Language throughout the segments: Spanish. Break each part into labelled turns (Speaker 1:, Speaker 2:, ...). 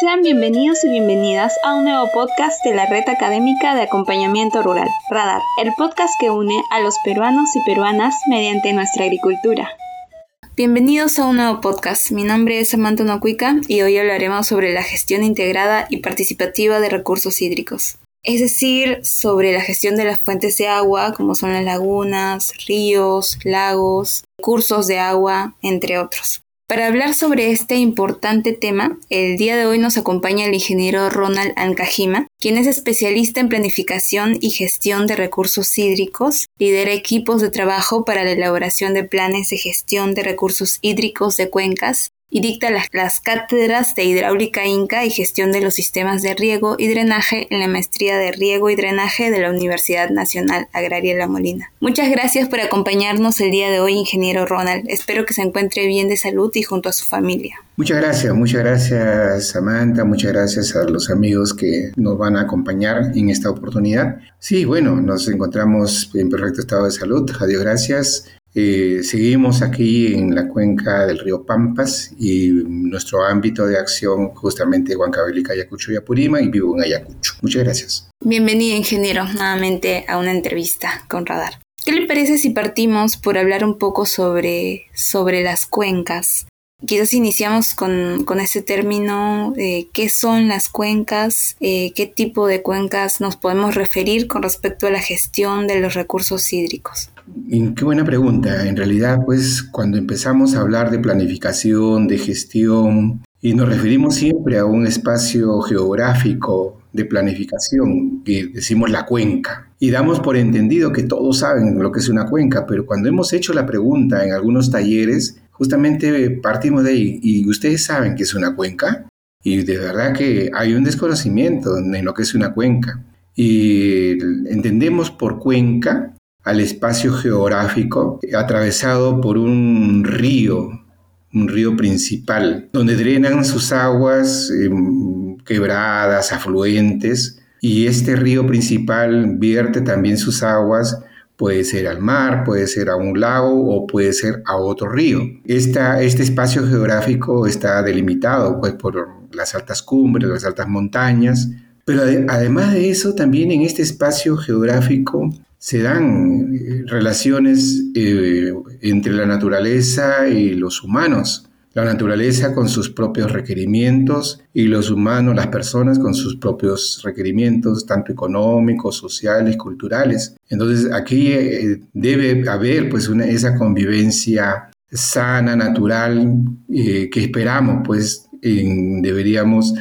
Speaker 1: Sean bienvenidos y bienvenidas a un nuevo podcast de la Red Académica de Acompañamiento Rural, Radar, el podcast que une a los peruanos y peruanas mediante nuestra agricultura. Bienvenidos a un nuevo podcast. Mi nombre es Samantha Nocuica y hoy hablaremos sobre la gestión integrada y participativa de recursos hídricos. Es decir, sobre la gestión de las fuentes de agua, como son las lagunas, ríos, lagos, cursos de agua, entre otros. Para hablar sobre este importante tema, el día de hoy nos acompaña el ingeniero Ronald Ancajima, quien es especialista en planificación y gestión de recursos hídricos, lidera equipos de trabajo para la elaboración de planes de gestión de recursos hídricos de cuencas y dicta las, cátedras de hidráulica inca y gestión de los sistemas de riego y drenaje en la maestría de riego y drenaje de la Universidad Nacional Agraria La Molina. Muchas gracias por acompañarnos el día de hoy, ingeniero Ronald. Espero que se encuentre bien de salud y junto a su familia.
Speaker 2: Muchas gracias, muchas gracias Samantha, muchas gracias a los amigos que nos van a acompañar en esta oportunidad. Sí, bueno, nos encontramos en perfecto estado de salud, adiós, gracias. Eh, seguimos aquí en la cuenca del río Pampas y nuestro ámbito de acción justamente Huancavelica, Ayacucho y Apurima y vivo en Ayacucho. Muchas gracias.
Speaker 1: Bienvenido ingeniero nuevamente a una entrevista con Radar. ¿Qué le parece si partimos por hablar un poco sobre, sobre las cuencas? Quizás iniciamos con, con ese término, eh, ¿qué son las cuencas? Eh, ¿Qué tipo de cuencas nos podemos referir con respecto a la gestión de los recursos hídricos?
Speaker 2: Qué buena pregunta. En realidad, pues cuando empezamos a hablar de planificación, de gestión, y nos referimos siempre a un espacio geográfico de planificación, que decimos la cuenca, y damos por entendido que todos saben lo que es una cuenca, pero cuando hemos hecho la pregunta en algunos talleres, justamente partimos de ahí, ¿y ustedes saben qué es una cuenca? Y de verdad que hay un desconocimiento en lo que es una cuenca. Y entendemos por cuenca al espacio geográfico atravesado por un río, un río principal, donde drenan sus aguas em, quebradas, afluentes, y este río principal vierte también sus aguas Puede ser al mar, puede ser a un lago o puede ser a otro río. este espacio geográfico está delimitado pues, por las altas cumbres, las altas montañas, pero además de eso, también en este espacio geográfico se dan eh, relaciones eh, entre la naturaleza y los humanos. La naturaleza con sus propios requerimientos y los humanos, las personas con sus propios requerimientos, tanto económicos, sociales, culturales. Entonces aquí eh, debe haber pues una, esa convivencia sana, natural, que esperamos pues deberíamos eh,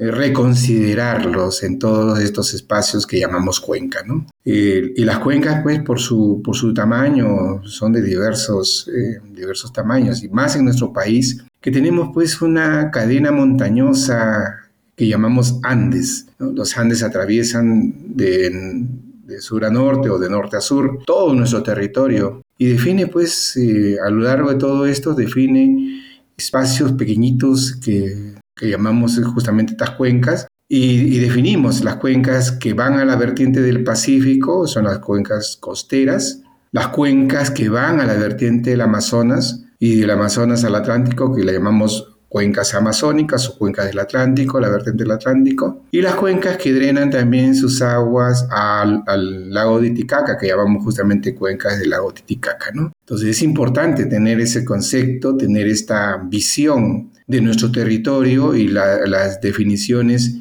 Speaker 2: reconsiderarlos en todos estos espacios que llamamos cuenca. ¿no? y las cuencas, pues, por su, por su tamaño, son de diversos, eh, diversos tamaños, y más en nuestro país, que tenemos pues una cadena montañosa que llamamos Andes. Los Andes atraviesan de, de, sur a norte o de norte a sur todo nuestro territorio y define pues eh, a lo largo de todo esto define espacios pequeñitos que que llamamos justamente estas cuencas, y, definimos las cuencas que van a la vertiente del Pacífico, son las cuencas costeras, las cuencas que van a la vertiente del Amazonas y del Amazonas al Atlántico, que le llamamos cuencas amazónicas o cuencas del Atlántico, la vertiente del Atlántico, y las cuencas que drenan también sus aguas al, lago Titicaca, que llamamos justamente cuencas del lago Titicaca. ¿no? Entonces es importante tener ese concepto, tener esta visión de nuestro territorio y las definiciones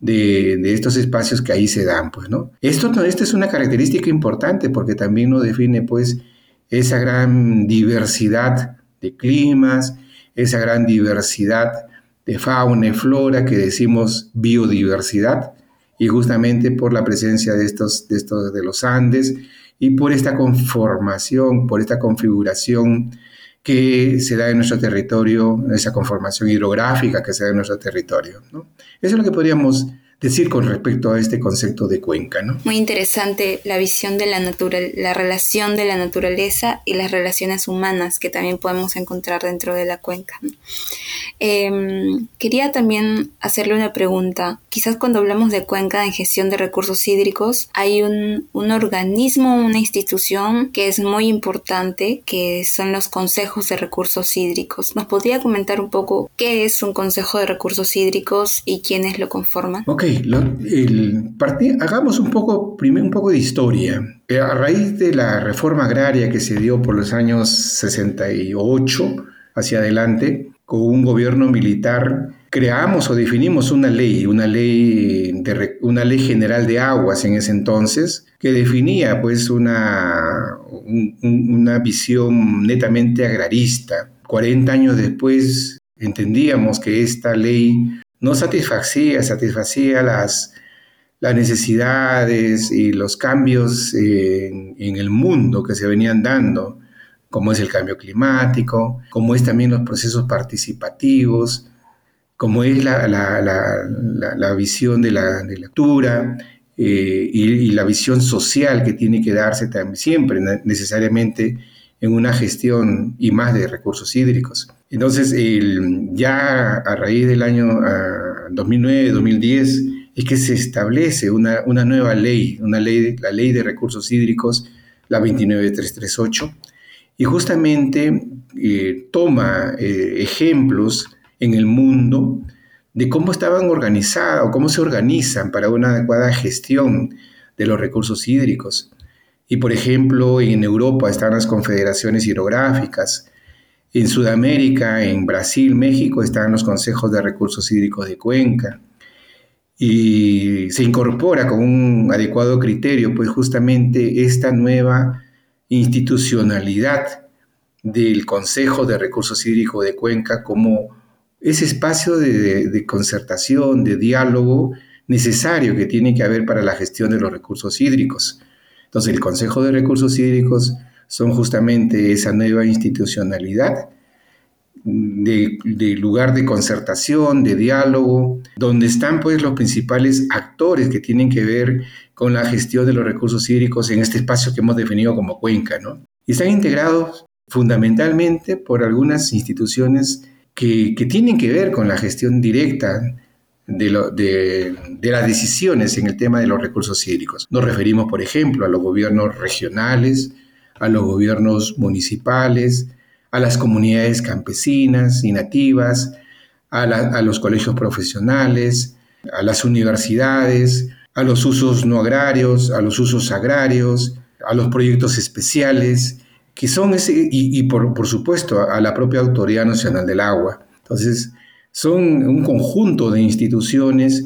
Speaker 2: de, estos espacios que ahí se dan, pues, ¿no? Esto, es una característica importante porque también nos define, pues, esa gran diversidad de climas, esa gran diversidad de fauna y flora que decimos biodiversidad, y justamente por la presencia de estos, de estos de los Andes y por esta conformación, por esta configuración que se da en nuestro territorio, esa conformación hidrográfica que se da en nuestro territorio. Eso es lo que podríamos decir con respecto a este concepto de cuenca. ¿no?
Speaker 1: Muy interesante la visión de la natural, la relación de la naturaleza y las relaciones humanas que también podemos encontrar dentro de la cuenca. Em, quería también hacerle una pregunta. Quizás cuando hablamos de cuenca en gestión de recursos hídricos, hay un, un organismo, una institución que es muy importante, que son los consejos de recursos hídricos. ¿Nos podría comentar un poco qué es un consejo de recursos hídricos y quiénes lo conforman?
Speaker 2: Ok, hagamos un poco, primero un poco de historia. Eh, a raíz de la reforma agraria que se dio por los años 68 hacia adelante, con un gobierno militar, creamos o definimos una ley, una ley, de, una ley general de aguas en ese entonces, que definía pues una, una visión netamente agrarista. 40 años después entendíamos que esta ley no satisfacía, satisfacía las, necesidades y los cambios en, el mundo que se venían dando, como es el cambio climático, como es también los procesos participativos, como es la, visión de la, lectura eh, y, la visión social que tiene que darse también, siempre necesariamente en una gestión y más de recursos hídricos. Entonces, ya a raíz del año 2009-2010 ah, es que se establece una, nueva ley, una ley, la ley de recursos hídricos, la 29338, y justamente eh, toma eh, ejemplos en el mundo de cómo estaban organizados, cómo se organizan para una adecuada gestión de los recursos hídricos. Y por ejemplo, en Europa están las confederaciones hidrográficas, en Sudamérica, en Brasil, México, están los consejos de recursos hídricos de cuenca. Y se incorpora con un adecuado criterio, pues justamente esta nueva institucionalidad del Consejo de Recursos Hídricos de Cuenca como ese espacio de, concertación, de diálogo necesario que tiene que haber para la gestión de los recursos hídricos. Entonces, el Consejo de Recursos Hídricos son justamente esa nueva institucionalidad de, lugar de concertación, de diálogo, donde están pues los principales actores que tienen que ver con la gestión de los recursos hídricos en este espacio que hemos definido como cuenca, ¿no? Y están integrados fundamentalmente por algunas instituciones que, que tienen que ver con la gestión directa de, las decisiones en el tema de los recursos hídricos. Nos referimos, por ejemplo, a los gobiernos regionales, a los gobiernos municipales, a las comunidades campesinas y nativas, a, los colegios profesionales, a las universidades, a los usos no agrarios, a los usos agrarios, a los proyectos especiales, que son ese, y, por, por, supuesto a la propia Autoridad Nacional del Agua. Entonces, son un conjunto de instituciones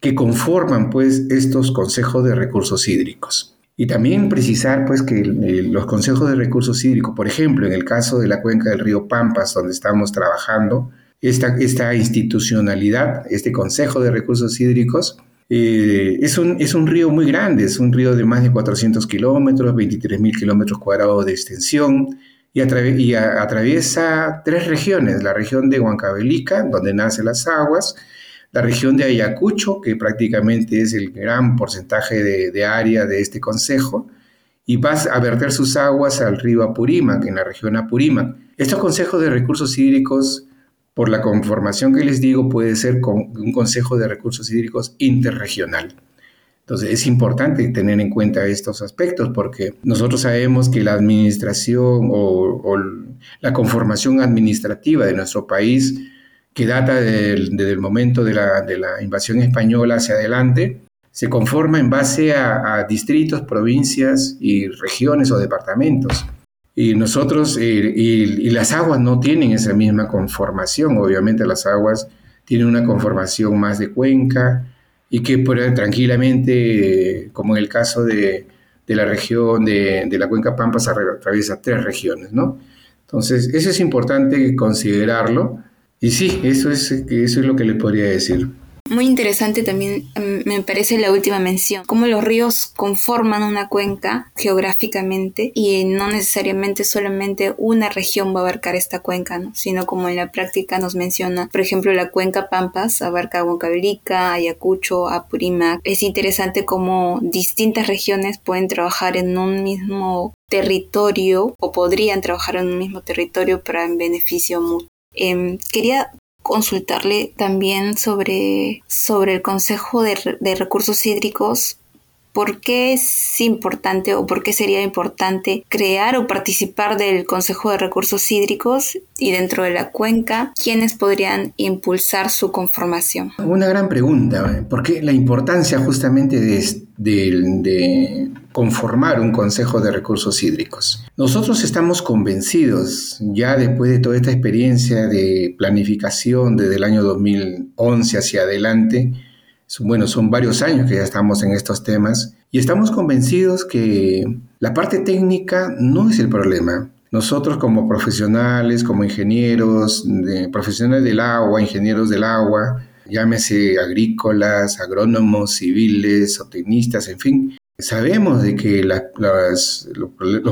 Speaker 2: que conforman pues estos consejos de recursos hídricos. Y también precisar pues que los consejos de recursos hídricos, por ejemplo, en el caso de la cuenca del río Pampas, donde estamos trabajando, esta, esta institucionalidad, este consejo de recursos hídricos, eh, es, un, es un río muy grande, es un río de más de 400 kilómetros, 23 mil kilómetros cuadrados de extensión, y, atraviesa tres regiones, la región de Huancavelica, donde nacen las aguas, la región de Ayacucho, que prácticamente es el gran porcentaje de, área de este consejo, y vas a verter sus aguas al río Apurímac, en la región Apurímac. Estos consejos de recursos hídricos, por la conformación que les digo, puede ser un consejo de recursos hídricos interregional. Entonces es importante tener en cuenta estos aspectos porque nosotros sabemos que la administración o, la conformación administrativa de nuestro país, que data desde el momento de la, invasión española hacia adelante, se conforma en base a, distritos, provincias y regiones o departamentos. Y nosotros, eh, y, las aguas no tienen esa misma conformación, obviamente las aguas tienen una conformación más de cuenca, y que tranquilamente, como en el caso de, la región de, la cuenca Pampas, atraviesa tres regiones, ¿no? Entonces, eso es importante considerarlo. Y sí, eso es, eso es lo que le podría decir.
Speaker 1: Muy interesante también mm, me parece la última mención, cómo los ríos conforman una cuenca geográficamente y no necesariamente solamente una región va a abarcar esta cuenca, ¿no? sino como en la práctica nos menciona, por ejemplo, la cuenca Pampas abarca Huancavelica, Ayacucho, Apurímac. Es interesante cómo distintas regiones pueden trabajar en un mismo territorio o podrían trabajar en un mismo territorio para en beneficio mutuo. Em, quería consultarle también sobre, sobre el Consejo de, de Recursos Hídricos ¿Por qué es importante o por qué sería importante crear o participar del Consejo de Recursos Hídricos y dentro de la cuenca, quiénes podrían impulsar su conformación?
Speaker 2: Una gran pregunta, ¿por qué la importancia justamente de, de conformar un Consejo de Recursos Hídricos? Nosotros estamos convencidos, ya después de toda esta experiencia de planificación desde el año 2011 hacia adelante, bueno, son varios años que ya estamos en estos temas y estamos convencidos que la parte técnica no es el problema. Nosotros como profesionales, como ingenieros, profesionales del agua, ingenieros del agua, llámese agrícolas, agrónomos, civiles o tecnistas, en fin, sabemos de que los,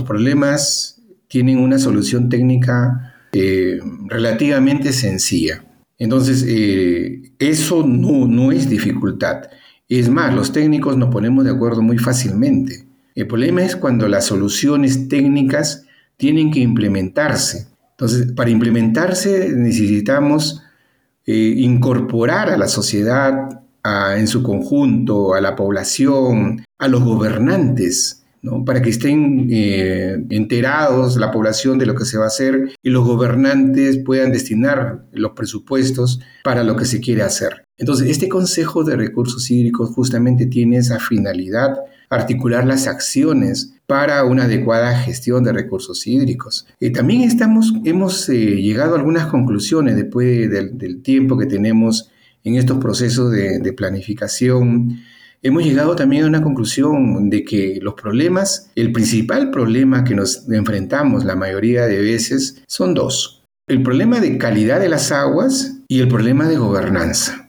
Speaker 2: problemas tienen una solución técnica eh, relativamente sencilla. Entonces, eh, eso no, no es dificultad. Es más, los técnicos nos ponemos de acuerdo muy fácilmente. El problema es cuando las soluciones técnicas tienen que implementarse. Entonces, para implementarse necesitamos eh, incorporar a la sociedad en su conjunto, a la población, a los gobernantes, para que estén eh, enterados la población de lo que se va a hacer y los gobernantes puedan destinar los presupuestos para lo que se quiere hacer. Entonces, este Consejo de Recursos Hídricos justamente tiene esa finalidad, articular las acciones para una adecuada gestión de recursos hídricos. Eh, también estamos, hemos eh, llegado a algunas conclusiones después del, tiempo que tenemos en estos procesos de planificación hemos llegado también a una conclusión de que los problemas, el principal problema que nos enfrentamos la mayoría de veces son dos. El problema de calidad de las aguas y el problema de gobernanza.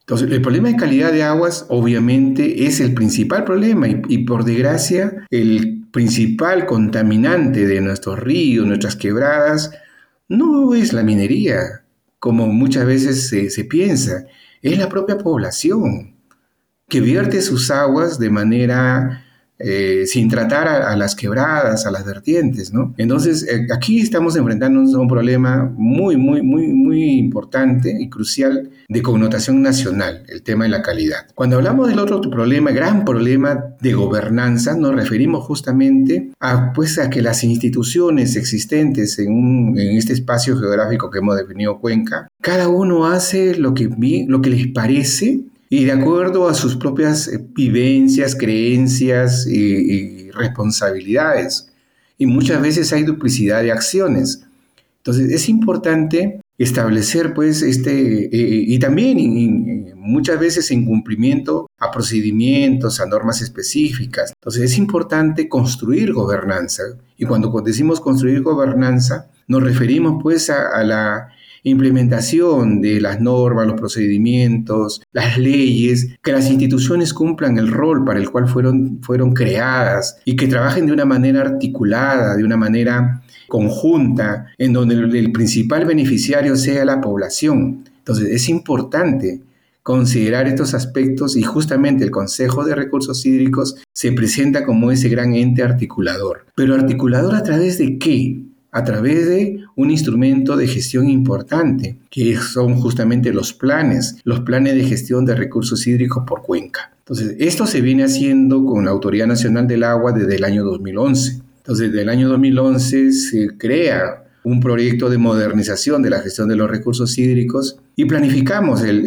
Speaker 2: Entonces, el problema de calidad de aguas obviamente es el principal problema y, por desgracia el principal contaminante de nuestros ríos, nuestras quebradas, no es la minería, como muchas veces se piensa, es la propia población que vierte sus aguas de manera eh, sin tratar a, las quebradas, a las vertientes, ¿no? Entonces, eh, aquí estamos enfrentándonos a un problema muy, muy, muy, muy importante y crucial de connotación nacional, el tema de la calidad. Cuando hablamos del otro problema, gran problema de gobernanza, nos referimos justamente a, pues, a que las instituciones existentes en, en este espacio geográfico que hemos definido Cuenca, cada uno hace lo que, lo que les parece y de acuerdo a sus propias eh, vivencias, creencias y, responsabilidades. Y muchas veces hay duplicidad de acciones. Entonces es importante establecer pues este eh, y también muchas veces en cumplimiento a procedimientos, a normas específicas. Entonces es importante construir gobernanza y cuando decimos construir gobernanza nos referimos pues a la implementación de las normas, los procedimientos, las leyes, que las instituciones cumplan el rol para el cual fueron, fueron creadas y que trabajen de una manera articulada, de una manera conjunta, en donde el principal beneficiario sea la población. Entonces es importante considerar estos aspectos y justamente el Consejo de Recursos Hídricos se presenta como ese gran ente articulador. Pero articulador a través de qué? a través de un instrumento de gestión importante, que son justamente los planes, los planes de gestión de recursos hídricos por cuenca. Entonces, esto se viene haciendo con la Autoridad Nacional del Agua desde el año 2011. Entonces, desde el año 2011 se crea un proyecto de modernización de la gestión de los recursos hídricos y planificamos el,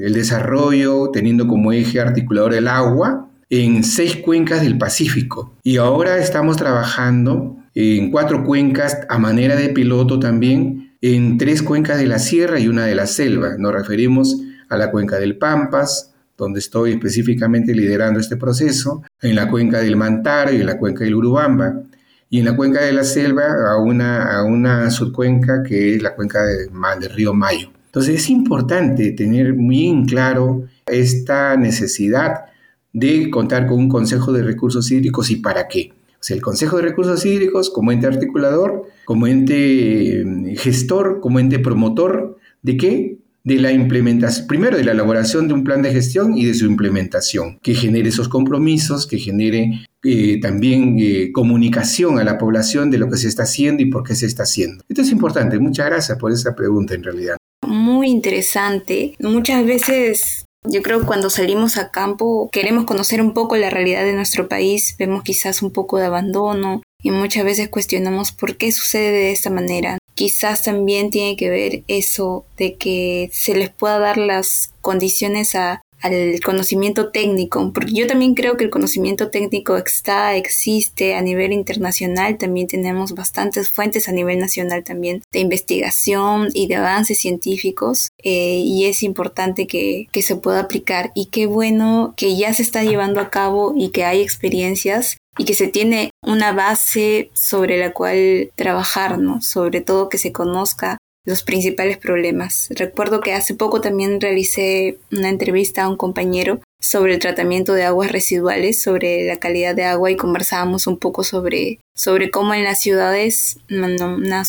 Speaker 2: el desarrollo teniendo como eje articulador el agua en seis cuencas del Pacífico. Y ahora estamos trabajando en cuatro cuencas a manera de piloto también, en tres cuencas de la sierra y una de la selva. Nos referimos a la cuenca del Pampas, donde estoy específicamente liderando este proceso, en la cuenca del Mantaro y en la cuenca del Urubamba, y en la cuenca de la selva a una, subcuenca que es la cuenca del río Mayo. Entonces es importante tener bien claro esta necesidad de contar con un Consejo de Recursos Hídricos y para qué. El Consejo de Recursos Hídricos como ente articulador, como ente eh, gestor, como ente promotor, ¿de qué? de la implementación, primero de la elaboración de un plan de gestión y de su implementación, que genere esos compromisos, que genere eh, también eh, comunicación a la población de lo que se está haciendo y por qué se está haciendo. Esto es importante. Muchas gracias por esa pregunta en realidad.
Speaker 1: Muy interesante. Muchas veces yo creo que cuando salimos a campo queremos conocer un poco la realidad de nuestro país, vemos quizás un poco de abandono y muchas veces cuestionamos por qué sucede de esta manera. Quizás también tiene que ver eso de que se les pueda dar las condiciones a, al conocimiento técnico, porque yo también creo que el conocimiento técnico está, existe a nivel internacional, también tenemos bastantes fuentes a nivel nacional también de investigación y de avances científicos eh, y es importante que, que se pueda aplicar y qué bueno que ya se está llevando a cabo y que hay experiencias y que se tiene una base sobre la cual trabajar, ¿no? Sobre todo que se conozca los principales problemas. Recuerdo que hace poco también realicé una entrevista a un compañero sobre el tratamiento de aguas residuales, sobre la calidad de agua y conversábamos un poco sobre, sobre cómo en las ciudades, una,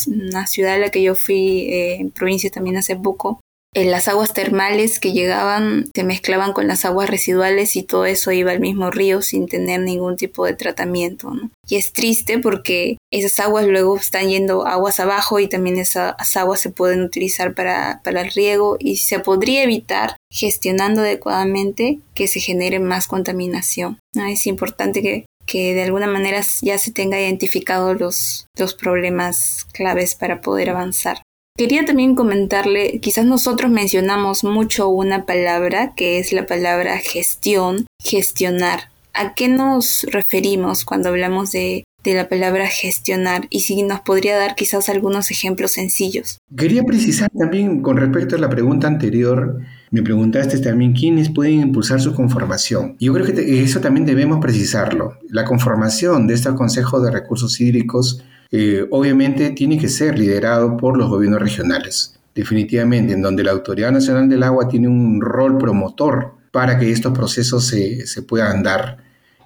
Speaker 1: ciudad a la que yo fui eh, en provincia también hace poco, las aguas termales que llegaban se mezclaban con las aguas residuales y todo eso iba al mismo río sin tener ningún tipo de tratamiento. Y es triste porque esas aguas luego están yendo aguas abajo y también esas aguas se pueden utilizar para, el riego y se podría evitar gestionando adecuadamente que se genere más contaminación. Es importante que, que de alguna manera ya se tenga identificado los, los problemas claves para poder avanzar. Quería también comentarle, quizás nosotros mencionamos mucho una palabra que es la palabra gestión, gestionar. ¿A qué nos referimos cuando hablamos de, de la palabra gestionar y si nos podría dar quizás algunos ejemplos sencillos.
Speaker 2: Quería precisar también con respecto a la pregunta anterior, me preguntaste también quiénes pueden impulsar su conformación. Yo creo que eso también debemos precisarlo. La conformación de estos consejos de recursos hídricos eh, obviamente tiene que ser liderado por los gobiernos regionales, definitivamente, en donde la Autoridad Nacional del Agua tiene un rol promotor para que estos procesos se, se puedan dar.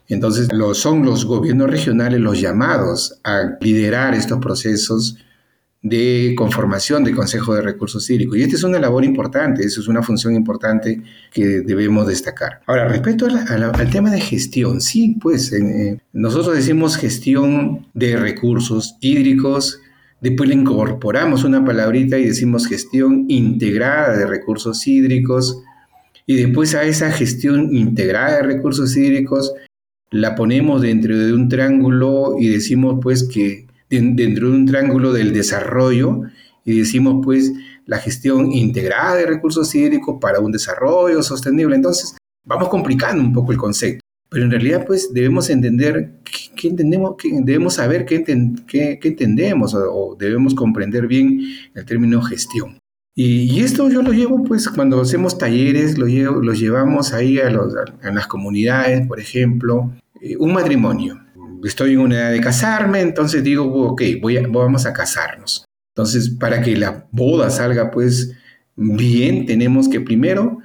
Speaker 2: Entonces, lo, son los gobiernos regionales los llamados a liderar estos procesos de conformación del Consejo de Recursos Hídricos. Y esta es una labor importante, eso es una función importante que debemos destacar. Ahora, respecto al tema de gestión, sí, pues eh, nosotros decimos gestión de recursos hídricos, después le incorporamos una palabrita y decimos gestión integrada de recursos hídricos, y después a esa gestión integrada de recursos hídricos la ponemos dentro de un triángulo y decimos pues que dentro de un triángulo del desarrollo y decimos pues la gestión integrada de recursos hídricos para un desarrollo sostenible. Entonces vamos complicando un poco el concepto, pero en realidad pues debemos entender qué, entendemos, debemos saber qué, qué, entendemos o, debemos comprender bien el término gestión. Y, esto yo lo llevo, pues, cuando hacemos talleres, lo, llevo, lo llevamos ahí a, los, a, las comunidades, por ejemplo, eh, un matrimonio estoy en una edad de casarme, entonces digo, ok, vamos a casarnos. Entonces, para que la boda salga pues bien, tenemos que primero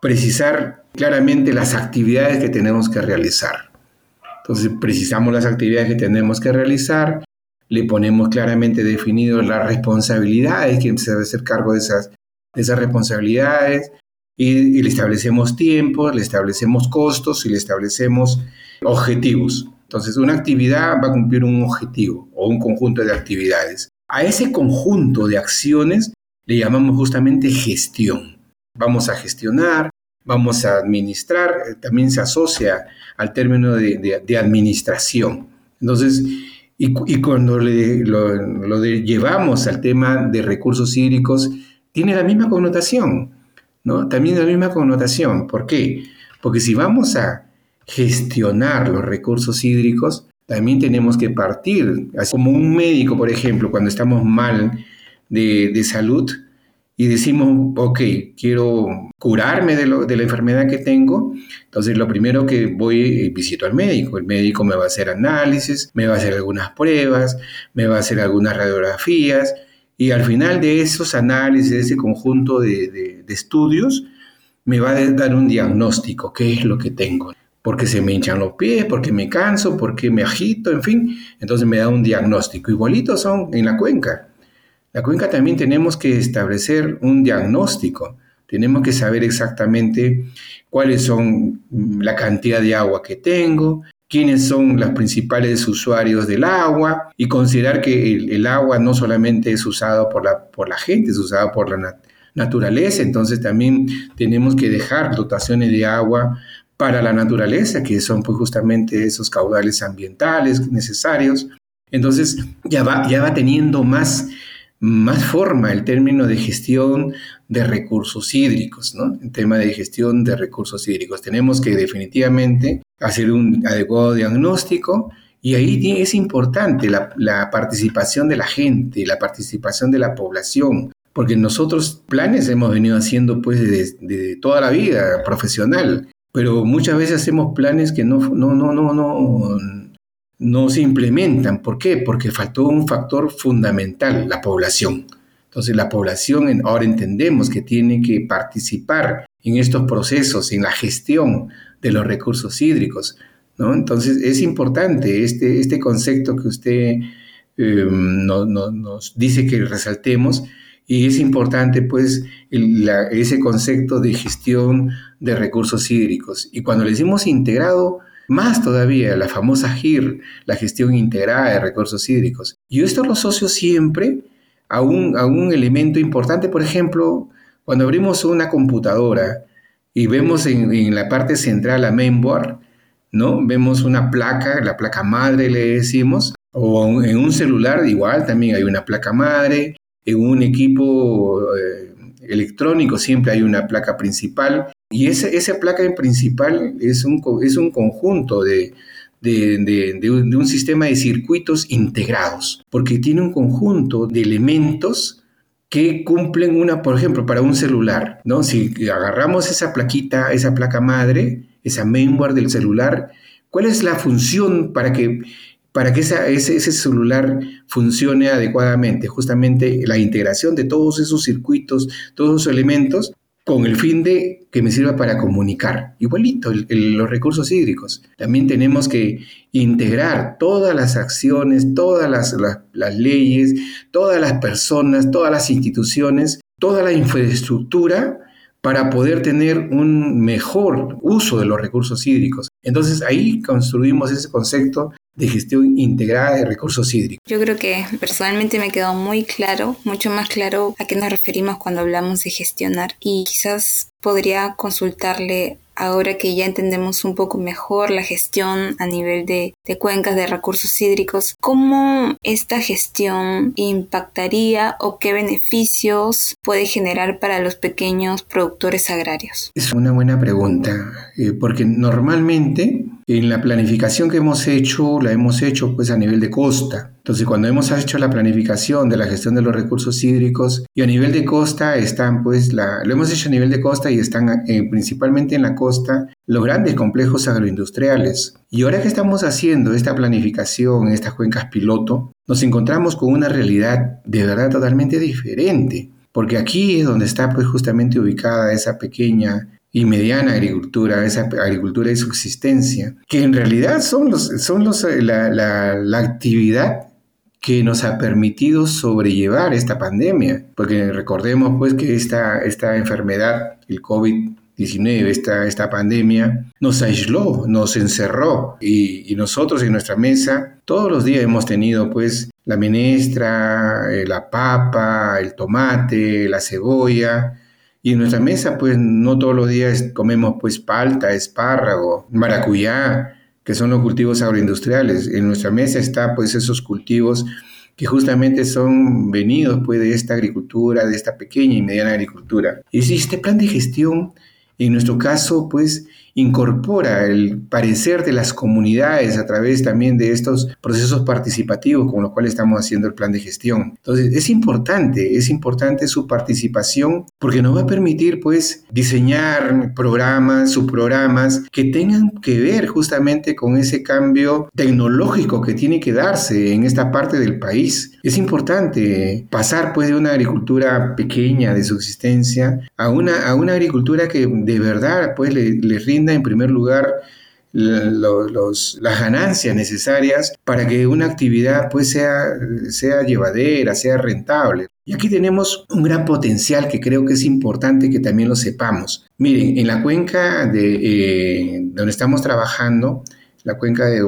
Speaker 2: precisar claramente las actividades que tenemos que realizar. Entonces, precisamos las actividades que tenemos que realizar, le ponemos claramente definido las responsabilidades, quién se debe hacer cargo de esas, esas responsabilidades, y, y le establecemos tiempos, le establecemos costos y le establecemos objetivos. Entonces, una actividad va a cumplir un objetivo o un conjunto de actividades. A ese conjunto de acciones le llamamos justamente gestión. Vamos a gestionar, vamos a administrar, eh, también se asocia al término de, administración. Entonces, y, cuando lo, llevamos al tema de recursos hídricos, tiene la misma connotación, ¿no? También la misma connotación. ¿Por qué? Porque si vamos a gestionar los recursos hídricos, también tenemos que partir, como un médico, por ejemplo, cuando estamos mal de, salud y decimos, ok, quiero curarme de, la enfermedad que tengo, entonces lo primero que voy, eh, visito al médico, el médico me va a hacer análisis, me va a hacer algunas pruebas, me va a hacer algunas radiografías, Y al final de esos análisis, de ese conjunto de, estudios, me va a dar un diagnóstico, qué es lo que tengo. Porque se me hinchan los pies, porque me canso, porque me agito, en fin. Entonces me da un diagnóstico. Igualitos son en la cuenca. La cuenca también tenemos que establecer un diagnóstico. Tenemos que saber exactamente cuáles son la cantidad de agua que tengo, quiénes son los principales usuarios del agua y considerar que el, agua no solamente es usado por la, por la gente, es usado por la naturaleza, entonces también tenemos que dejar dotaciones de agua para la naturaleza, que son pues justamente esos caudales ambientales necesarios. Entonces ya va, ya va teniendo más más forma el término de gestión de recursos hídricos, ¿no? El tema de gestión de recursos hídricos. Tenemos que definitivamente hacer un adecuado diagnóstico y ahí es importante la, participación de la gente, la participación de la población, porque nosotros planes hemos venido haciendo pues de, toda la vida profesional, pero muchas veces hacemos planes que no, no, no, no, no no se implementan. ¿Por qué? Porque faltó un factor fundamental, la población. Entonces la población ahora entendemos que tiene que participar en estos procesos, en la gestión de los recursos hídricos. Entonces es importante este, este concepto que usted em, nos dice que resaltemos y es importante pues ese concepto de gestión de recursos hídricos. Y cuando le decimos integrado, más todavía, la famosa GIR, la gestión integrada de recursos hídricos. Yo esto lo asocio siempre a un, a un elemento importante, por ejemplo, cuando abrimos una computadora y vemos en, la parte central la mainboard, ¿no? Vemos una placa, la placa madre le decimos, o en un celular igual también hay una placa madre, en un equipo eh, electrónico siempre hay una placa principal y esa, placa principal es un, conjunto de, de, un, sistema de circuitos integrados, porque tiene un conjunto de elementos que cumplen una, por ejemplo, para un celular, ¿no? Si agarramos esa plaquita, esa placa madre, esa mainboard del celular, ¿cuál es la función para que, para que ese, ese celular funcione adecuadamente? Justamente la integración de todos esos circuitos, todos esos elementos con el fin de que me sirva para comunicar. Igualito, los recursos hídricos. También tenemos que integrar todas las acciones, todas las, las leyes, todas las personas, todas las instituciones, toda la infraestructura para poder tener un mejor uso de los recursos hídricos. Entonces ahí construimos ese concepto de gestión integrada de recursos hídricos.
Speaker 1: Yo creo que personalmente me quedó muy claro, mucho más claro a qué nos referimos cuando hablamos de gestionar y quizás podría consultarle ahora que ya entendemos un poco mejor la gestión a nivel de, cuencas de recursos hídricos, ¿cómo esta gestión impactaría o qué beneficios puede generar para los pequeños productores agrarios?
Speaker 2: Es una buena pregunta, eh, porque normalmente en la planificación que hemos hecho, la hemos hecho pues a nivel de costa. Entonces, cuando hemos hecho la planificación de la gestión de los recursos hídricos y a nivel de costa están pues la, lo hemos hecho a nivel de costa y están eh, principalmente en la costa los grandes complejos agroindustriales. Y ahora que estamos haciendo esta planificación estas cuencas piloto, nos encontramos con una realidad de verdad totalmente diferente. Porque aquí es donde está pues justamente ubicada esa pequeña y mediana agricultura, esa agricultura de subsistencia, que en realidad son, los, son los, eh, la, la, actividad que nos ha permitido sobrellevar esta pandemia, porque recordemos pues que esta, esta enfermedad, el COVID-19, esta, esta pandemia, nos aisló, nos encerró. Y, y, nosotros en nuestra mesa todos los días hemos tenido pues la menestra, eh, la papa, el tomate, la cebolla, y en nuestra mesa, pues no todos los días comemos pues palta, espárrago, maracuyá, que son los cultivos agroindustriales. En nuestra mesa está pues esos cultivos que justamente son venidos pues de esta agricultura, de esta pequeña y mediana agricultura. Y este plan de gestión, en nuestro caso, pues incorpora el parecer de las comunidades a través también de estos procesos participativos con los cuales estamos haciendo el plan de gestión. Entonces, es importante, es importante su participación porque nos va a permitir pues diseñar programas, subprogramas que tengan que ver justamente con ese cambio tecnológico que tiene que darse en esta parte del país. Es importante pasar pues de una agricultura pequeña de subsistencia a una, a una agricultura que de verdad pues le, le en primer lugar las ganancias necesarias para que una actividad pues sea, sea llevadera, sea rentable. Y aquí tenemos un gran potencial que creo que es importante que también lo sepamos. Miren, en la cuenca de eh, donde estamos trabajando, la cuenca de eh,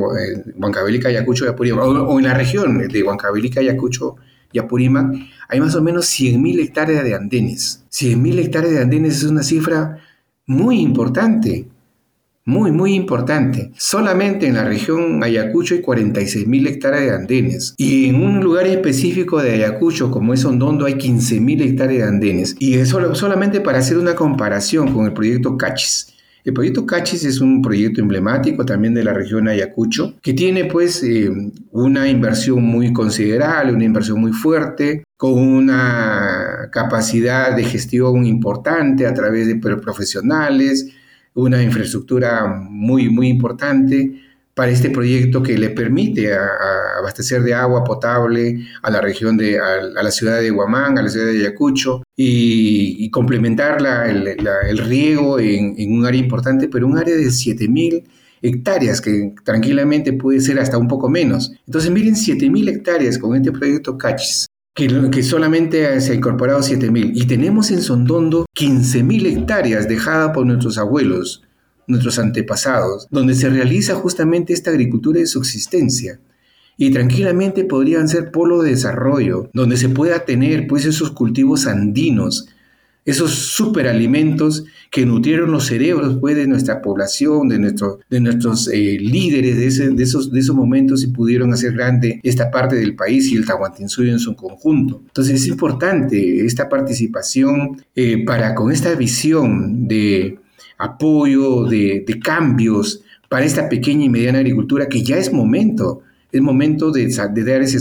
Speaker 2: Huancavelica, Ayacucho y Apurímac, o, en la región de Huancavelica, Ayacucho y Apurímac, hay más o menos 100.000 hectáreas de andenes. 100.000 hectáreas de andenes es una cifra muy importante muy, muy importante. Solamente en la región Ayacucho hay 46 mil hectáreas de andenes. Y en un lugar específico de Ayacucho, como es Hondondo, hay 15 mil hectáreas de andenes. Y eso solamente para hacer una comparación con el proyecto Cachis. El proyecto Cachis es un proyecto emblemático también de la región Ayacucho, que tiene pues eh, una inversión muy considerable, una inversión muy fuerte, con una capacidad de gestión importante a través de profesionales, una infraestructura muy, muy importante para este proyecto que le permite abastecer de agua potable a la región de, a, la ciudad de Huamán, a la ciudad de Ayacucho y, complementar el, riego en, en, un área importante, pero un área de 7000 hectáreas que tranquilamente puede ser hasta un poco menos. Entonces miren 7000 hectáreas con este proyecto Cachis que, solamente se ha incorporado 7.000 y tenemos en Sondondo 15.000 hectáreas dejadas por nuestros abuelos, nuestros antepasados, donde se realiza justamente esta agricultura de subsistencia. Y tranquilamente podrían ser polo de desarrollo, donde se pueda tener pues esos cultivos andinos esos superalimentos que nutrieron los cerebros pues, de nuestra población, de, nuestro, de nuestros eh, líderes de, de, esos, de esos momentos y pudieron hacer grande esta parte del país y el Tahuantinsuyo en su conjunto. Entonces es importante esta participación eh, para con esta visión de apoyo, de, de cambios para esta pequeña y mediana agricultura que ya es momento es momento de, dar ese,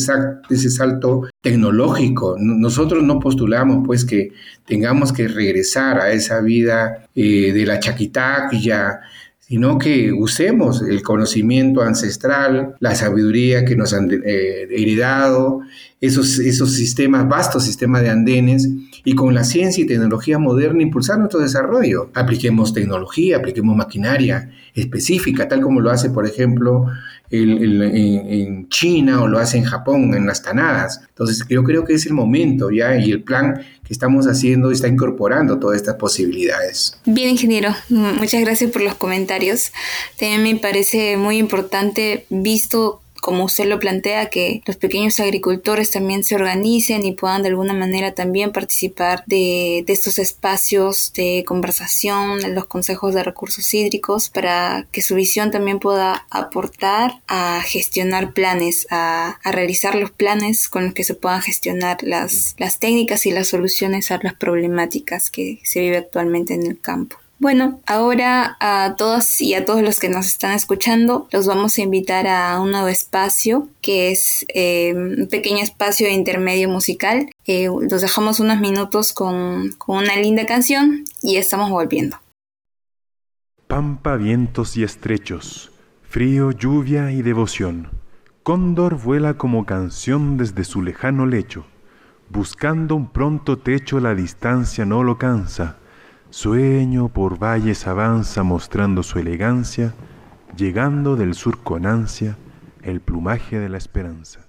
Speaker 2: salto tecnológico. Nosotros no postulamos pues que tengamos que regresar a esa vida eh, de la chaquitaquilla, sino que usemos el conocimiento ancestral, la sabiduría que nos han eh, heredado, esos, esos sistemas, vastos sistemas de andenes, y con la ciencia y tecnología moderna impulsar nuestro desarrollo. Apliquemos tecnología, apliquemos maquinaria específica, tal como lo hace, por ejemplo, en, China o lo hace en Japón, en las tanadas. Entonces yo creo que es el momento ya y el plan que estamos haciendo está incorporando todas estas posibilidades.
Speaker 1: Bien, ingeniero, muchas gracias por los comentarios. También me parece muy importante, visto como usted lo plantea, que los pequeños agricultores también se organicen y puedan de alguna manera también participar de, estos espacios de conversación, en los consejos de recursos hídricos, para que su visión también pueda aportar a gestionar planes, a, realizar los planes con los que se puedan gestionar las, las técnicas y las soluciones a las problemáticas que se vive actualmente en el campo. Bueno, ahora a todos y a todos los que nos están escuchando, los vamos a invitar a un nuevo espacio que es eh, un pequeño espacio de intermedio musical. Eh, los dejamos unos minutos con, con una linda canción y estamos volviendo.
Speaker 3: Pampa, vientos y estrechos, frío, lluvia y devoción. Cóndor vuela como canción desde su lejano lecho. Buscando un pronto techo la distancia no lo cansa Sueño por valles avanza mostrando su elegancia, llegando del sur con ansia el plumaje de la esperanza.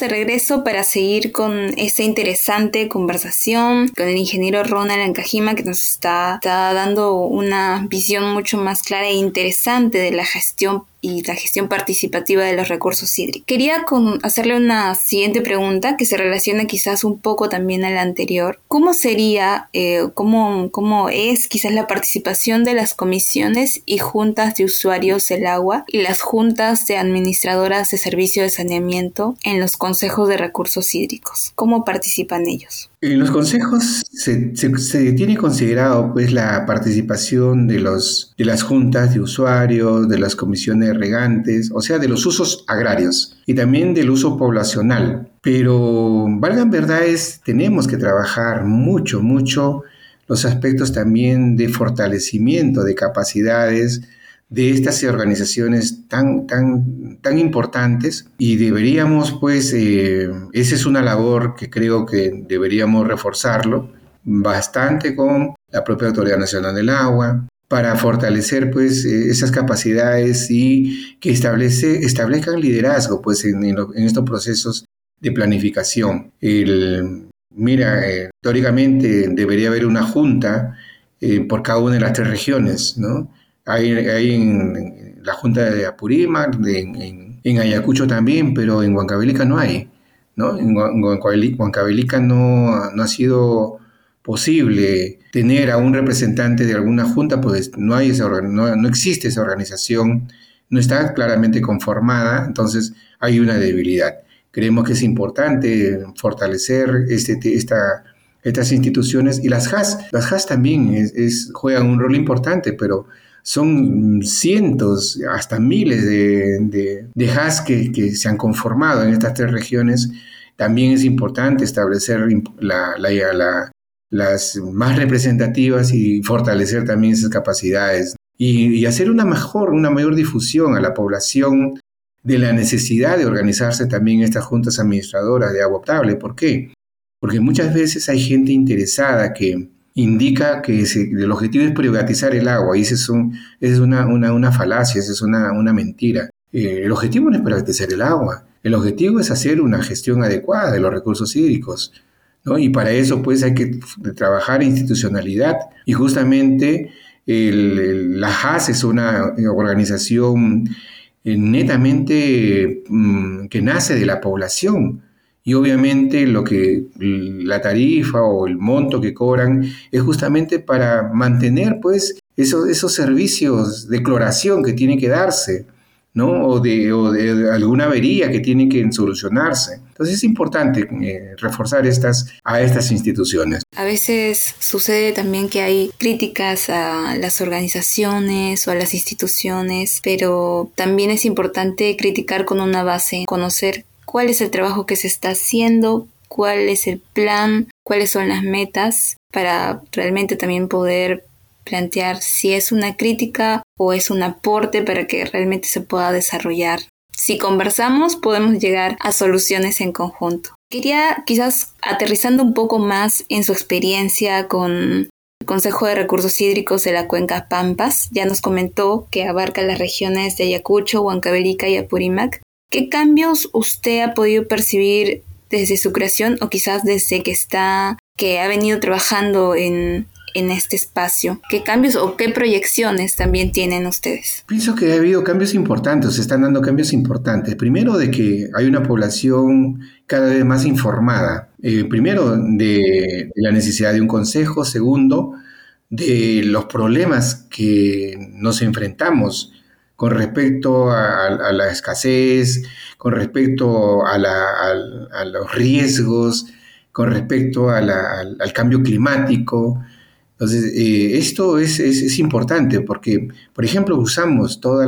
Speaker 1: De regreso para seguir con esta interesante conversación con el ingeniero Ronald Ancajima que nos está dando una visión mucho más clara e interesante de la gestión y la gestión participativa de los recursos hídricos. Quería hacerle una siguiente pregunta que se relaciona quizás un poco también a la anterior. ¿Cómo sería, eh, cómo, cómo es quizás la participación de las comisiones y juntas de usuarios del agua y las juntas de administradoras de servicio de saneamiento en los consejos de recursos hídricos? ¿Cómo participan ellos?
Speaker 2: En los consejos se, se, tiene considerado pues la participación de, los, de las juntas de usuarios, de las comisiones regantes, o sea, de los usos agrarios y también del uso poblacional. Pero, valgan verdades, tenemos que trabajar mucho, mucho los aspectos también de fortalecimiento de capacidades, de estas organizaciones tan, tan, tan importantes y deberíamos, pues, eh, esa es una labor que creo que deberíamos reforzarlo bastante con la propia Autoridad Nacional del Agua para fortalecer pues eh, esas capacidades y que establece, establezcan liderazgo pues en, estos procesos de planificación. Mira, eh, teóricamente debería haber una junta por cada una de las tres regiones, ¿no? Hay, en, la Junta de Apurímac, en, Ayacucho también, pero en Huancavelica no hay. ¿no? En Huancavelica no, ha sido posible tener a un representante de alguna junta, pues no, hay esa, no, existe esa organización, no está claramente conformada, entonces hay una debilidad. Creemos que es importante fortalecer este, esta, estas instituciones y las HAS. Las HAS también juegan un rol importante, pero son cientos, hasta miles de, de, HAS que, se han conformado en estas tres regiones. También es importante establecer las más representativas y fortalecer también esas capacidades y, y, hacer una mejor, una mayor difusión a la población de la necesidad de organizarse también estas juntas administradoras de agua potable. ¿Por qué? Porque muchas veces hay gente interesada que, indica que el objetivo es privatizar el agua y esa es, una, una, falacia, esa es una, una mentira. Eh, el objetivo no es privatizar el agua, el objetivo es hacer una gestión adecuada de los recursos hídricos. ¿no? Y para eso pues hay que trabajar institucionalidad y justamente la HAS es una organización eh, netamente mm, que nace de la población y obviamente lo que la tarifa o el monto que cobran es justamente para mantener pues esos, esos servicios de cloración que tienen que darse, ¿no? O de, alguna avería que tiene que solucionarse. Entonces es importante eh, reforzar estas, a estas instituciones.
Speaker 1: A veces sucede también que hay críticas a las organizaciones o a las instituciones, pero también es importante criticar con una base, conocer cuál es el trabajo que se está haciendo, cuál es el plan, cuáles son las metas para realmente también poder plantear si es una crítica o es un aporte para que realmente se pueda desarrollar. Si conversamos podemos llegar a soluciones en conjunto. Quería quizás aterrizando un poco más en su experiencia con el Consejo de Recursos Hídricos de la Cuenca Pampas. Ya nos comentó que abarca las regiones de Ayacucho, Huancavelica y Apurímac. ¿Qué cambios usted ha podido percibir desde su creación o quizás desde que está, que ha venido trabajando en, en este espacio? ¿Qué cambios o qué proyecciones también tienen ustedes?
Speaker 2: Pienso que ha habido cambios importantes, se están dando cambios importantes. Primero de que hay una población cada vez más informada. Eh, primero de la necesidad de un consejo. Segundo, de los problemas que nos enfrentamos con respecto a, la escasez, con respecto a, los riesgos, con respecto al, cambio climático. Entonces, eh, esto es, importante porque, por ejemplo, usamos todos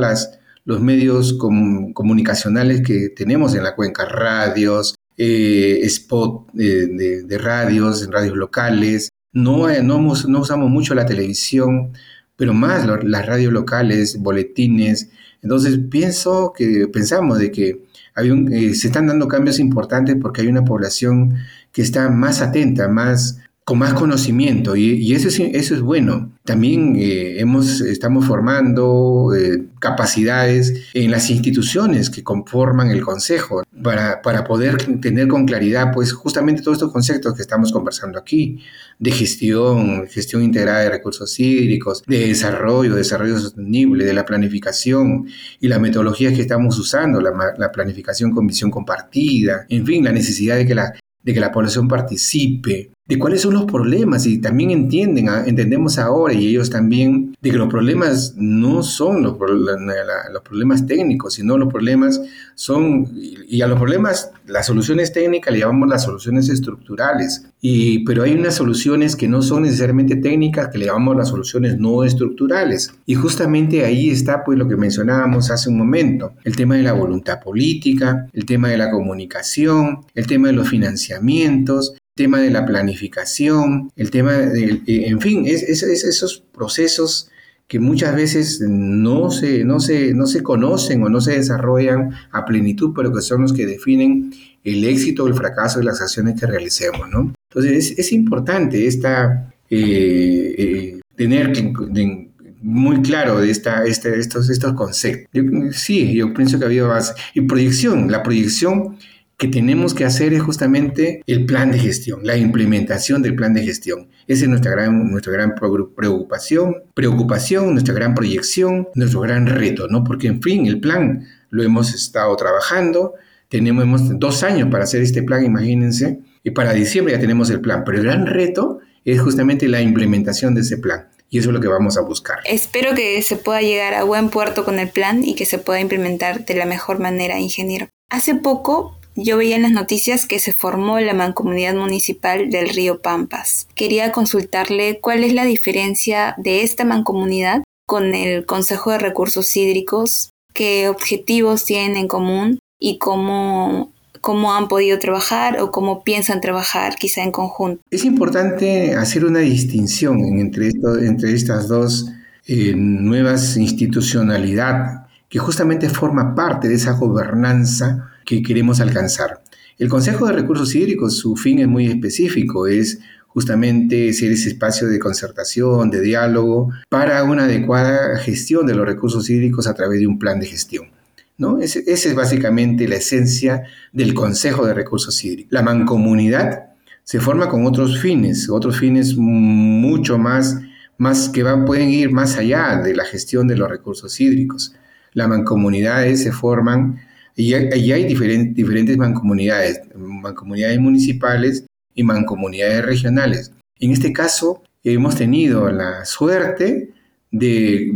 Speaker 2: los medios comunicacionales que tenemos en la cuenca, radios, eh, spot de, radios, en radios locales. No, no, no usamos mucho la televisión pero más las radios locales, boletines. Entonces pienso que pensamos de que hay eh, se están dando cambios importantes porque hay una población que está más atenta, más con más conocimiento y, eso, es, eso es bueno. También eh, hemos, estamos formando eh, capacidades en las instituciones que conforman el Consejo para, para, poder tener con claridad pues justamente todos estos conceptos que estamos conversando aquí, de gestión, gestión integrada de recursos hídricos, de desarrollo, desarrollo sostenible, de la planificación y las metodologías que estamos usando, la, la planificación con visión compartida, en fin, la necesidad de que la, de que la población participe, de cuáles son los problemas y también entienden, ah, entendemos ahora y ellos también de que los problemas no son los, los, problemas técnicos, sino los problemas son, y a los problemas, las soluciones técnicas le llamamos las soluciones estructurales, y, pero hay unas soluciones que no son necesariamente técnicas que le llamamos las soluciones no estructurales. Y justamente ahí está pues lo que mencionábamos hace un momento, el tema de la voluntad política, el tema de la comunicación, el tema de los financiamientos, tema de la planificación, el tema, de, en fin, es, esos procesos que muchas veces no se, no, se, no se conocen o no se desarrollan a plenitud, pero que son los que definen el éxito o el fracaso de las acciones que realicemos. ¿no? Entonces es, importante esta, eh, eh, tener muy claro de esta, este, estos, estos conceptos. sí, yo pienso que ha habido más. Y proyección, la proyección que tenemos que hacer es justamente el plan de gestión, la implementación del plan de gestión. Esa es nuestra gran, nuestra gran preocupación, preocupación, nuestra gran proyección, nuestro gran reto, ¿no? Porque, en fin, el plan lo hemos estado trabajando, tenemos dos años para hacer este plan, imagínense, y para diciembre ya tenemos el plan, pero el gran reto es justamente la implementación de ese plan. Y eso es lo que vamos a buscar.
Speaker 1: Espero que se pueda llegar a buen puerto con el plan y que se pueda implementar de la mejor manera, ingeniero. Hace poco yo veía en las noticias que se formó la mancomunidad municipal del río Pampas. Quería consultarle cuál es la diferencia de esta mancomunidad con el Consejo de Recursos Hídricos, qué objetivos tienen en común y cómo, cómo han podido trabajar o cómo piensan trabajar quizá en conjunto.
Speaker 2: Es importante hacer una distinción entre, entre estas dos eh, nuevas institucionalidad que justamente forma parte de esa gobernanza que queremos alcanzar. El Consejo de Recursos Hídricos, su fin es muy específico, es justamente ser ese espacio de concertación, de diálogo, para una adecuada gestión de los recursos hídricos a través de un plan de gestión. ¿no? Esa es básicamente la esencia del Consejo de Recursos Hídricos. La mancomunidad se forma con otros fines, otros fines mucho más, más que van, pueden ir más allá de la gestión de los recursos hídricos. Las mancomunidades se forman y hay, hay diferentes, mancomunidades, mancomunidades municipales y mancomunidades regionales. En este caso, hemos tenido la suerte de,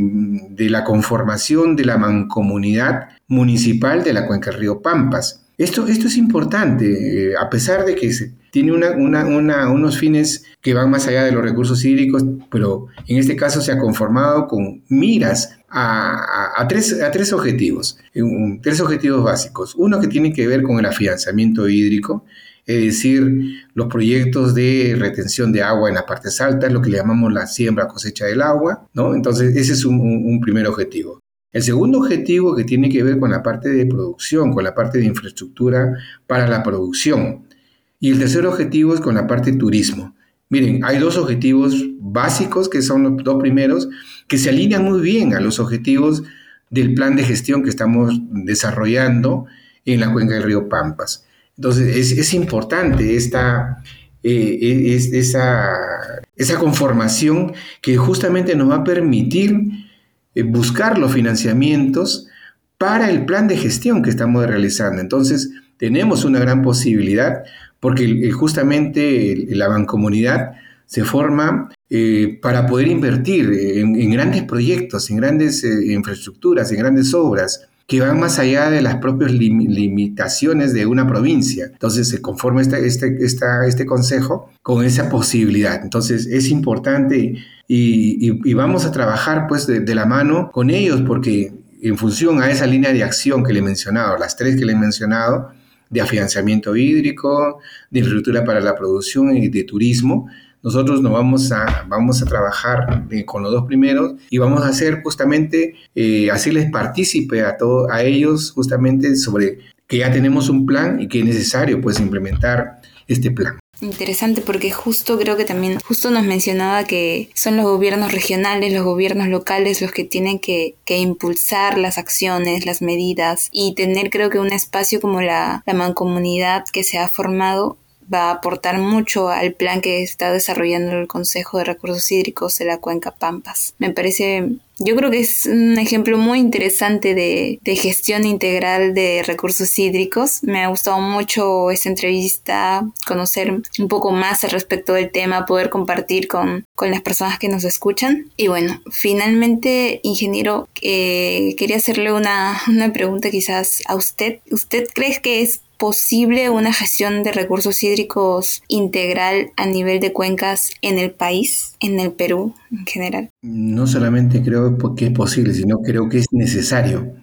Speaker 2: la conformación de la mancomunidad municipal de la cuenca del río Pampas. Esto, esto es importante, eh, a pesar de que tiene unos fines que van más allá de los recursos hídricos, pero en este caso se ha conformado con miras a, tres, a tres objetivos, tres objetivos básicos. Uno que tiene que ver con el afianzamiento hídrico, es decir, los proyectos de retención de agua en las partes altas, lo que le llamamos la siembra cosecha del agua, ¿no? Entonces, ese es un, un primer objetivo. El segundo objetivo que tiene que ver con la parte de producción, con la parte de infraestructura para la producción. Y el tercer objetivo es con la parte de turismo. Miren, hay dos objetivos básicos que son los dos primeros que se alinean muy bien a los objetivos del plan de gestión que estamos desarrollando en la cuenca del río Pampas. Entonces, es, importante esta, eh, esa, esa, conformación que justamente nos va a permitir eh, buscar los financiamientos para el plan de gestión que estamos realizando. Entonces, tenemos una gran posibilidad porque justamente la bancomunidad se forma eh, para poder invertir en, grandes proyectos, en grandes eh, infraestructuras, en grandes obras que van más allá de las propias limitaciones de una provincia. Entonces se conforma este, este, este consejo con esa posibilidad. Entonces es importante y, vamos a trabajar pues de, de, la mano con ellos porque en función a esa línea de acción que le he mencionado, las tres que le he mencionado, de afianzamiento hídrico, de infraestructura para la producción y de turismo. Nosotros nos vamos a, vamos a trabajar eh, con los dos primeros y vamos a hacer justamente, eh, hacerles partícipe a, todo, a ellos justamente sobre que ya tenemos un plan y que es necesario pues implementar este plan.
Speaker 1: Interesante porque justo creo que también, justo nos mencionaba que son los gobiernos regionales, los gobiernos locales los que tienen que, que impulsar las acciones, las medidas y tener creo que un espacio como la, la mancomunidad que se ha formado va a aportar mucho al plan que está desarrollando el Consejo de Recursos Hídricos de la Cuenca Pampas. Me parece, yo creo que es un ejemplo muy interesante de, de gestión integral de recursos hídricos. Me ha gustado mucho esta entrevista, conocer un poco más al respecto del tema, poder compartir con, con las personas que nos escuchan. Y bueno, finalmente, ingeniero, eh, quería hacerle una, una pregunta quizás a usted. ¿Usted cree que es posible una gestión de recursos hídricos integral a nivel de cuencas en el país, en el Perú en general?
Speaker 2: No solamente creo que es posible, sino creo que es necesario.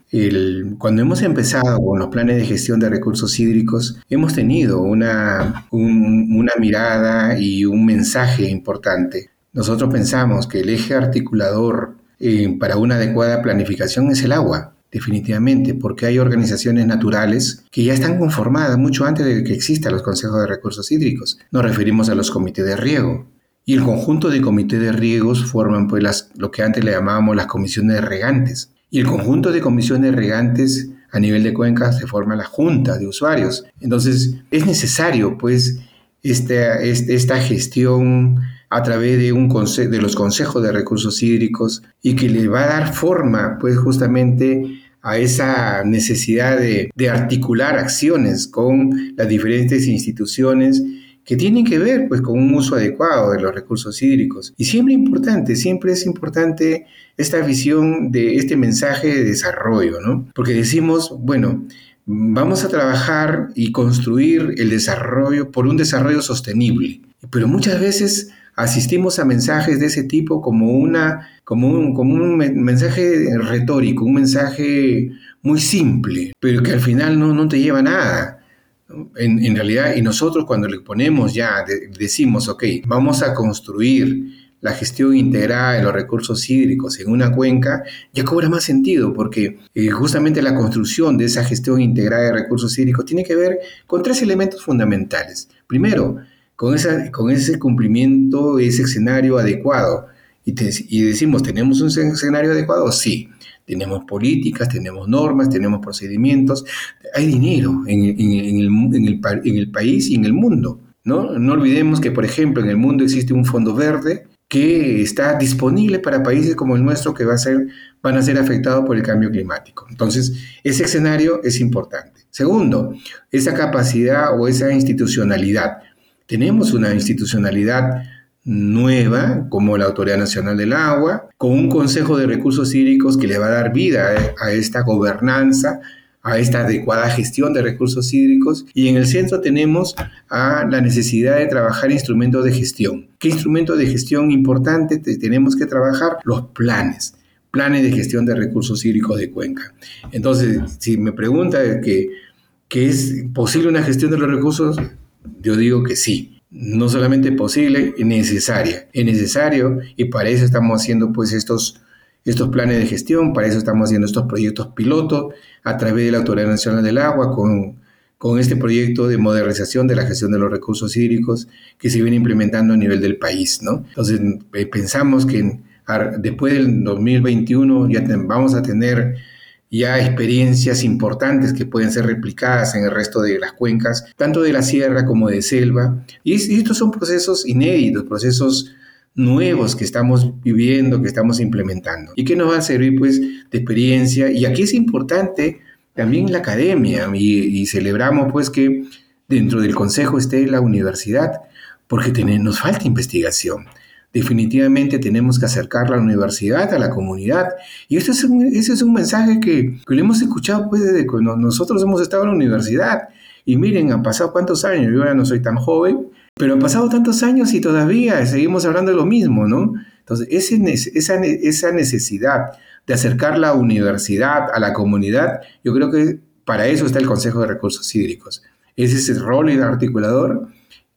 Speaker 2: Cuando hemos empezado con los planes de gestión de recursos hídricos, hemos tenido una, una mirada y un mensaje importante. Nosotros pensamos que el eje articulador eh, para una adecuada planificación es el agua definitivamente, porque hay organizaciones naturales que ya están conformadas mucho antes de que existan los consejos de recursos hídricos. Nos referimos a los comités de riego. Y el conjunto de comités de riegos forman pues las, lo que antes le llamábamos las comisiones regantes. Y el conjunto de comisiones regantes a nivel de cuencas se forma la junta de usuarios. Entonces es necesario pues esta, esta gestión a través de, un de los consejos de recursos hídricos y que le va a dar forma, pues justamente a esa necesidad de, articular acciones con las diferentes instituciones que tienen que ver pues con un uso adecuado de los recursos hídricos. Y siempre importante, siempre es importante esta visión de este mensaje de desarrollo, ¿no? Porque decimos, bueno, vamos a trabajar y construir el desarrollo por un desarrollo sostenible. Pero muchas veces asistimos a mensajes de ese tipo como, una, como, un, como un mensaje retórico, un mensaje muy simple, pero que al final no, no te lleva nada. En, en, realidad, y nosotros cuando le ponemos ya, decimos, ok, vamos a construir la gestión integrada de los recursos hídricos en una cuenca, ya cobra más sentido, porque eh, justamente la construcción de esa gestión integrada de recursos hídricos tiene que ver con tres elementos fundamentales. Primero, con, ese cumplimiento, ese escenario adecuado. Y, decimos, ¿tenemos un escenario adecuado? Sí. Tenemos políticas, tenemos normas, tenemos procedimientos, hay dinero en, el, el país y en el mundo. ¿no? no olvidemos que, por ejemplo, en el mundo existe un fondo verde que está disponible para países como el nuestro que va a ser, van a ser afectados por el cambio climático. Entonces, ese escenario es importante. Segundo, esa capacidad o esa institucionalidad. Tenemos una institucionalidad nueva como la Autoridad Nacional del Agua, con un Consejo de Recursos Hídricos que le va a dar vida a esta gobernanza, a esta adecuada gestión de recursos hídricos y en el centro tenemos a la necesidad de trabajar instrumentos de gestión. ¿Qué instrumento de gestión importante tenemos que trabajar? Los planes, planes de gestión de recursos hídricos de cuenca. Entonces, si me pregunta que, que es posible una gestión de los recursos, yo digo que sí. No solamente posible, es necesaria. Es necesario y para eso estamos haciendo pues estos, estos planes de gestión, para eso estamos haciendo estos proyectos pilotos a través de la Autoridad Nacional del Agua con, con este proyecto de modernización de la gestión de los recursos hídricos que se viene implementando a nivel del país. ¿no? Entonces eh, pensamos que después del 2021 ya vamos a tener ya experiencias importantes que pueden ser replicadas en el resto de las cuencas, tanto de la sierra como de selva. Y, estos son procesos inéditos, procesos nuevos que estamos viviendo, que estamos implementando y que nos van a servir pues de experiencia. Y aquí es importante también la academia y, celebramos pues que dentro del consejo esté la universidad porque nos falta investigación definitivamente tenemos que acercar la universidad a la comunidad. Y este es un, ese es un mensaje que, que lo hemos escuchado pues, desde cuando nosotros hemos estado en la universidad. Y miren, han pasado cuántos años, yo ya no soy tan joven, pero han pasado tantos años y todavía seguimos hablando de lo mismo, ¿no? Entonces, ese, esa, esa necesidad de acercar la universidad a la comunidad, yo creo que para eso está el Consejo de Recursos Hídricos. Es ese rol articulador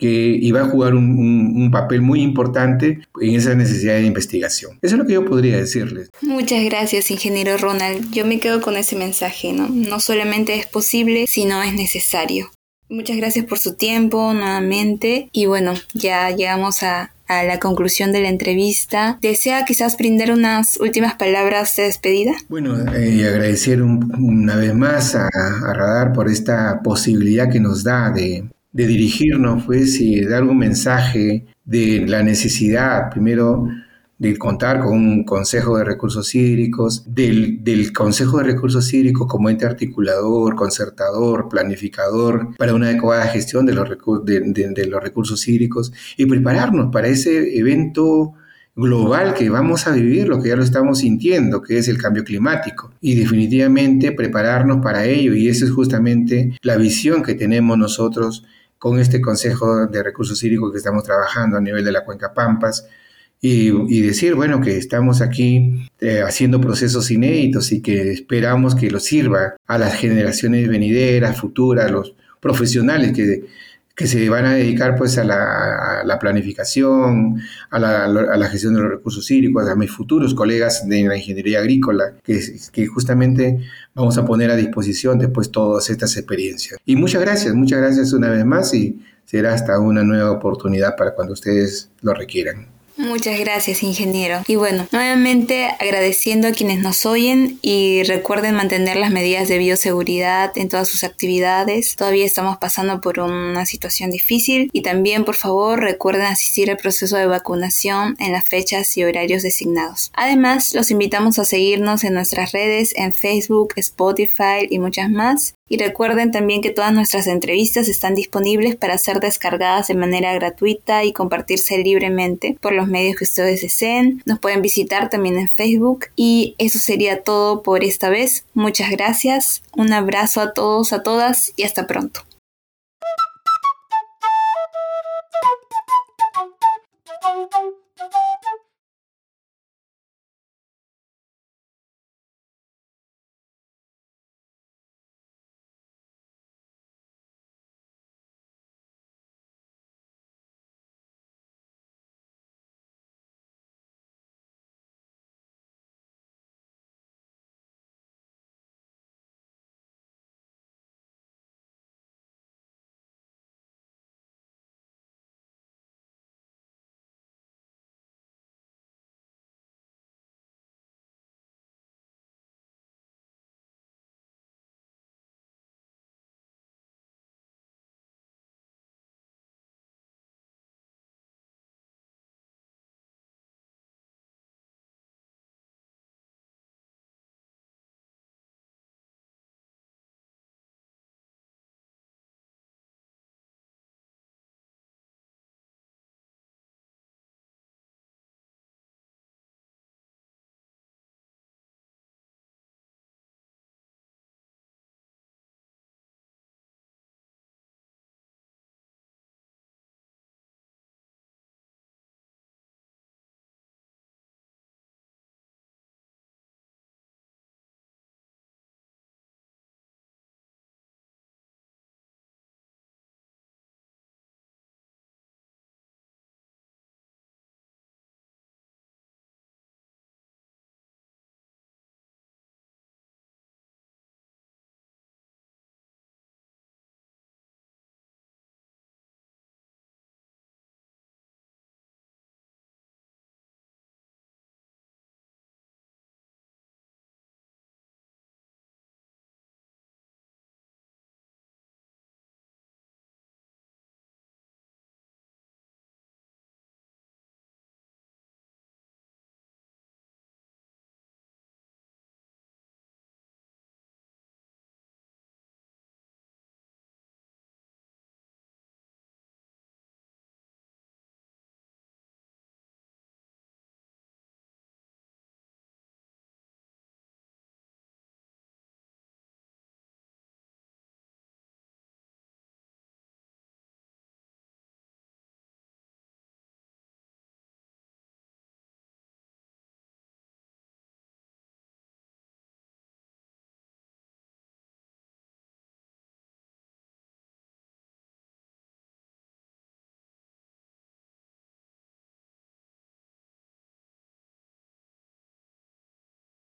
Speaker 2: que iba a jugar un, papel muy importante en esa necesidad de investigación. Eso es lo que yo podría decirles.
Speaker 1: Muchas gracias, ingeniero Ronald. Yo me quedo con ese mensaje, ¿no? No solamente es posible, sino es necesario. Muchas gracias por su tiempo nuevamente y bueno, ya llegamos a, la conclusión de la entrevista. ¿Desea quizás brindar unas últimas palabras de despedida?
Speaker 2: Bueno, eh, agradecer una vez más a, Radar por esta posibilidad que nos da de, de dirigirnos pues, y dar un mensaje de la necesidad, primero, de contar con un Consejo de Recursos Hídricos, del, del, Consejo de Recursos Hídricos como ente articulador, concertador, planificador para una adecuada gestión de los, de, de, los recursos hídricos y prepararnos para ese evento global que vamos a vivir, lo que ya lo estamos sintiendo, que es el cambio climático. Y definitivamente prepararnos para ello, y esa es justamente la visión que tenemos nosotros con este Consejo de Recursos Hídricos que estamos trabajando a nivel de la Cuenca Pampas, y, decir, bueno, que estamos aquí eh, haciendo procesos inéditos y que esperamos que lo sirva a las generaciones venideras, futuras, los profesionales que, que se van a dedicar pues a la, planificación, a la, gestión de los recursos hídricos, a mis futuros colegas de la ingeniería agrícola, que, que justamente vamos a poner a disposición después todas estas experiencias. Y muchas gracias, muchas gracias una vez más y será hasta una nueva oportunidad para cuando ustedes lo requieran.
Speaker 1: Muchas gracias, ingeniero. Y bueno, nuevamente agradeciendo a quienes nos oyen y recuerden mantener las medidas de bioseguridad en todas sus actividades. Todavía estamos pasando por una situación difícil y también, por favor, recuerden asistir al proceso de vacunación en las fechas y horarios designados. Además, los invitamos a seguirnos en nuestras redes en Facebook, Spotify y muchas más. Y recuerden también que todas nuestras entrevistas están disponibles para ser descargadas de manera gratuita y compartirse libremente por los medios que ustedes deseen. Nos pueden visitar también en Facebook. Y eso sería todo por esta vez. Muchas gracias. Un abrazo a todos, a todas y hasta pronto.